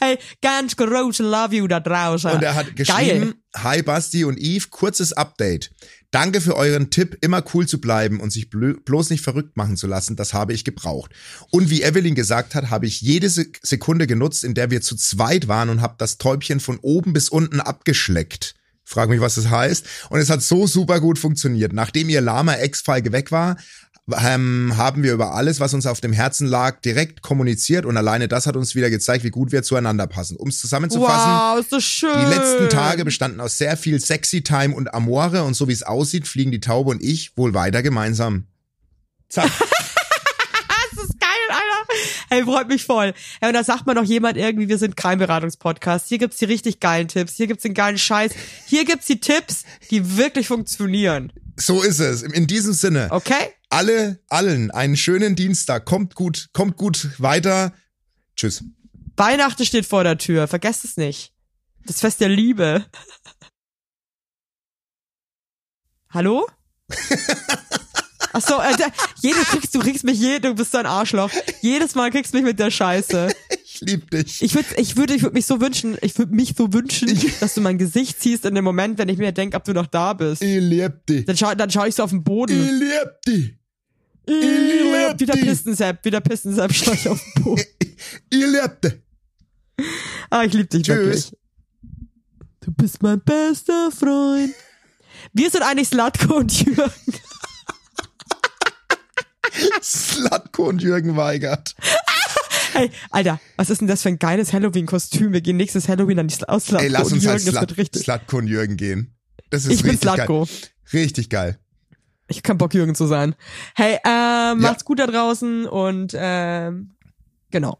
hey, ganz groß love you da draußen. Und er hat geschrieben, Hi Basti und Eve, kurzes Update. Danke für euren Tipp, immer cool zu bleiben und sich bloß nicht verrückt machen zu lassen. Das habe ich gebraucht. Und wie Evelyn gesagt hat, habe ich jede Se- Sekunde genutzt, in der wir zu zweit waren und habe das Täubchen von oben bis unten abgeschleckt. Frag mich, was das heißt. Und es hat so super gut funktioniert. Nachdem ihr lahmer Ex-Feige weg war, ähm, haben wir über alles, was uns auf dem Herzen lag, direkt kommuniziert und alleine das hat uns wieder gezeigt, wie gut wir zueinander passen. Um es zusammenzufassen, Wow, ist das schön. die letzten Tage bestanden aus sehr viel Sexy Time und Amore und so wie es aussieht, fliegen die Taube und ich wohl weiter gemeinsam. Zack. Das ist geil, Alter. Hey, freut mich voll. Ja, und da sagt man noch jemand irgendwie, wir sind kein Beratungspodcast. Hier gibt's die richtig geilen Tipps. Hier gibt's den geilen Scheiß. Hier gibt's die Tipps, die wirklich funktionieren. So ist es. In diesem Sinne, Okay? Alle, allen einen schönen Dienstag. Kommt gut, kommt gut weiter. Tschüss. Weihnachten steht vor der Tür. Vergesst es nicht. Das Fest der Liebe. Hallo? Ach so, äh, jede kriegst du kriegst mich je, du bist so ein Arschloch. Jedes Mal kriegst du mich mit der Scheiße. Ich lieb dich. Ich würde ich würde ich würde mich so wünschen, ich würde mich so wünschen, dass du mein Gesicht ziehst in dem Moment, wenn ich mir denke, ob du noch da bist. ich lieb dich. Dann schau, dann schau ich so auf den Ich Boden. lieb dich. Wie lieb der dich. Pistensepp, wie der Pistensepp schau ich auf den. Ich lieb dich. Ah, ich liebe dich Tschüss. wirklich. Du bist mein bester Freund. Wir sind eigentlich Slatko und Jürgen. Slatko und Jürgen Weigert. Hey, Alter, was ist denn das für ein geiles Halloween-Kostüm? Wir gehen nächstes Halloween an die aus Slatko Ey, lass und uns Jürgen. als Slat. Slatko und Jürgen gehen. Das ist Ich bin richtig Slatko. geil. Richtig geil. Ich hab keinen Bock, Jürgen zu sein. Hey, ähm, macht's gut da draußen und ähm, genau.